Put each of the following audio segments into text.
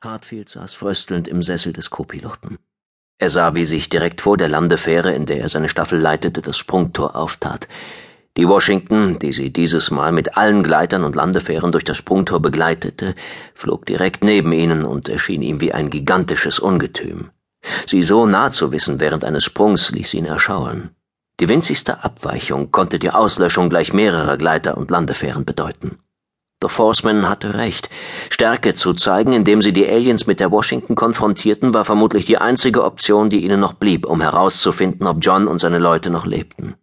Hartfield saß fröstelnd im Sessel des Co-Piloten. Er sah, wie sich direkt vor der Landefähre, in der er seine Staffel leitete, das Sprungtor auftat. Die Washington, die sie dieses Mal mit allen Gleitern und Landefähren durch das Sprungtor begleitete, flog direkt neben ihnen und erschien ihm wie ein gigantisches Ungetüm. Sie so nah zu wissen während eines Sprungs ließ ihn erschauern. Die winzigste Abweichung konnte die Auslöschung gleich mehrerer Gleiter und Landefähren bedeuten. Doch Forceman hatte recht. Stärke zu zeigen, indem sie die Aliens mit der Washington konfrontierten, war vermutlich die einzige Option, die ihnen noch blieb, um herauszufinden, ob John und seine Leute noch lebten.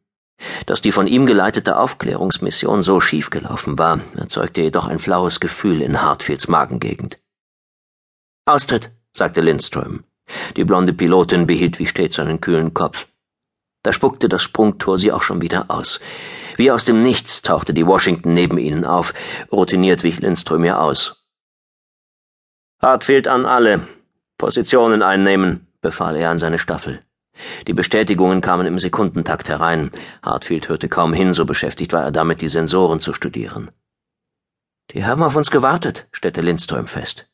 Dass die von ihm geleitete Aufklärungsmission so schiefgelaufen war, erzeugte jedoch ein flaues Gefühl in Hartfields Magengegend. Austritt, sagte Lindström. Die blonde Pilotin behielt wie stets einen kühlen Kopf. Da spuckte das Sprungtor sie auch schon wieder aus. Wie aus dem Nichts tauchte die Washington neben ihnen auf. Routiniert wich Lindström ihr aus. Hartfield an alle. Positionen einnehmen, befahl er an seine Staffel. Die Bestätigungen kamen im Sekundentakt herein. Hartfield hörte kaum hin, so beschäftigt war er damit, die Sensoren zu studieren. Die haben auf uns gewartet, stellte Lindström fest.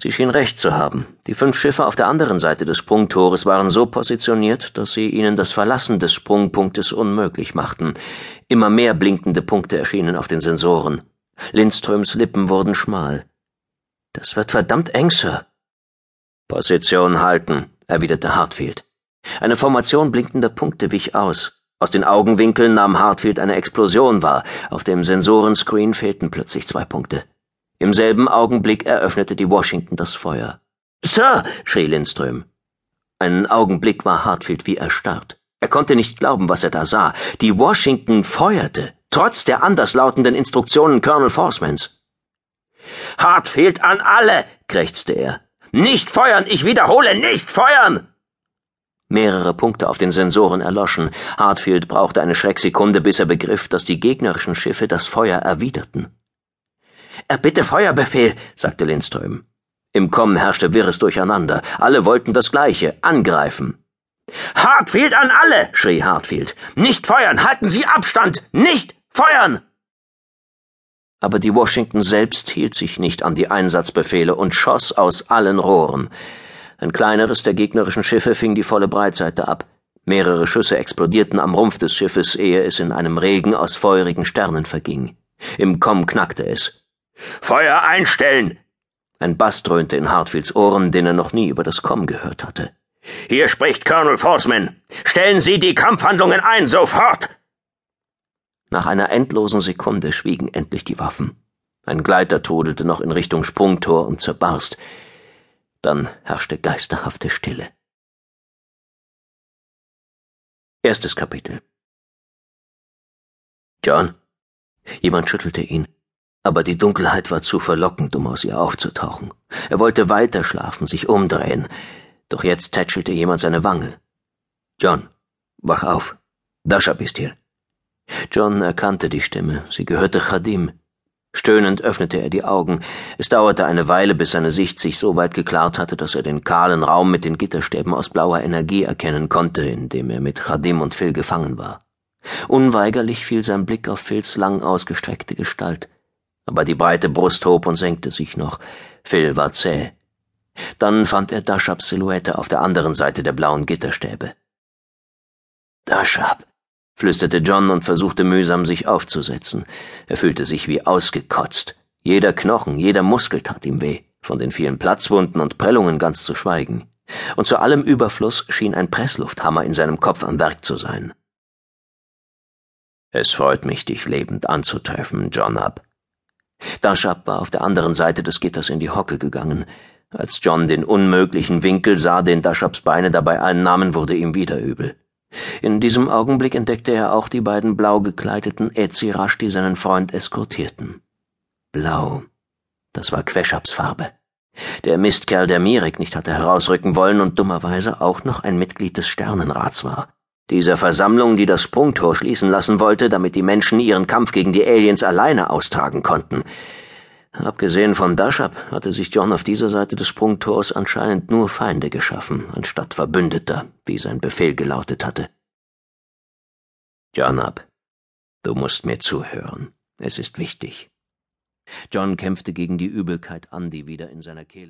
Sie schien recht zu haben. Die fünf Schiffe auf der anderen Seite des Sprungtores waren so positioniert, dass sie ihnen das Verlassen des Sprungpunktes unmöglich machten. Immer mehr blinkende Punkte erschienen auf den Sensoren. Lindströms Lippen wurden schmal. Das wird verdammt eng, Sir. Position halten, erwiderte Hartfield. Eine Formation blinkender Punkte wich aus. Aus den Augenwinkeln nahm Hartfield eine Explosion wahr. Auf dem Sensorenscreen fehlten plötzlich zwei Punkte. Im selben Augenblick eröffnete die Washington das Feuer. Sir, schrie Lindström. Einen Augenblick war Hartfield wie erstarrt. Er konnte nicht glauben, was er da sah. Die Washington feuerte, trotz der anderslautenden Instruktionen Colonel Forsemans. Hartfield an alle, krächzte er. Nicht feuern, ich wiederhole, nicht feuern! Mehrere Punkte auf den Sensoren erloschen. Hartfield brauchte eine Schrecksekunde, bis er begriff, dass die gegnerischen Schiffe das Feuer erwiderten. Erbitte Feuerbefehl, sagte Lindström. Im Kommen herrschte wirres Durcheinander. Alle wollten das Gleiche, angreifen. Hartfield an alle, schrie Hartfield. Nicht feuern, halten Sie Abstand, nicht feuern! Aber die Washington selbst hielt sich nicht an die Einsatzbefehle und schoss aus allen Rohren. Ein kleineres der gegnerischen Schiffe fing die volle Breitseite ab. Mehrere Schüsse explodierten am Rumpf des Schiffes, ehe es in einem Regen aus feurigen Sternen verging. Im Komm knackte es. Feuer einstellen! Ein Bass dröhnte in Hartfields Ohren, den er noch nie über das Komm gehört hatte. Hier spricht Colonel Forsman. Stellen Sie die Kampfhandlungen ein, sofort! Nach einer endlosen Sekunde schwiegen endlich die Waffen. Ein Gleiter trudelte noch in Richtung Sprungtor und zerbarst. Dann herrschte geisterhafte Stille. Erstes Kapitel John? Jemand schüttelte ihn aber die Dunkelheit war zu verlockend, um aus ihr aufzutauchen. Er wollte weiter schlafen, sich umdrehen, doch jetzt tätschelte jemand seine Wange. John, wach auf. Dashab ist hier. John erkannte die Stimme. Sie gehörte Chadim. Stöhnend öffnete er die Augen. Es dauerte eine Weile, bis seine Sicht sich so weit geklart hatte, dass er den kahlen Raum mit den Gitterstäben aus blauer Energie erkennen konnte, in dem er mit Chadim und Phil gefangen war. Unweigerlich fiel sein Blick auf Phils lang ausgestreckte Gestalt aber die breite Brust hob und senkte sich noch. Phil war zäh. Dann fand er Dashabs Silhouette auf der anderen Seite der blauen Gitterstäbe. Dashab, flüsterte John und versuchte mühsam, sich aufzusetzen. Er fühlte sich wie ausgekotzt. Jeder Knochen, jeder Muskel tat ihm weh, von den vielen Platzwunden und Prellungen ganz zu schweigen. Und zu allem Überfluss schien ein Presslufthammer in seinem Kopf am Werk zu sein. Es freut mich, dich lebend anzutreffen, John Up, Dashab war auf der anderen Seite des Gitters in die Hocke gegangen. Als John den unmöglichen Winkel sah, den Dashabs Beine dabei einnahmen, wurde ihm wieder übel. In diesem Augenblick entdeckte er auch die beiden blau gekleideten Ezirash, die seinen Freund eskortierten. Blau. Das war Queshabs Farbe. Der Mistkerl, der Mirek nicht hatte herausrücken wollen und dummerweise auch noch ein Mitglied des Sternenrats war dieser Versammlung, die das Sprungtor schließen lassen wollte, damit die Menschen ihren Kampf gegen die Aliens alleine austragen konnten. Abgesehen von Dashab hatte sich John auf dieser Seite des Sprungtors anscheinend nur Feinde geschaffen, anstatt Verbündeter, wie sein Befehl gelautet hatte. John ab. Du musst mir zuhören. Es ist wichtig. John kämpfte gegen die Übelkeit an, die wieder in seiner Kehle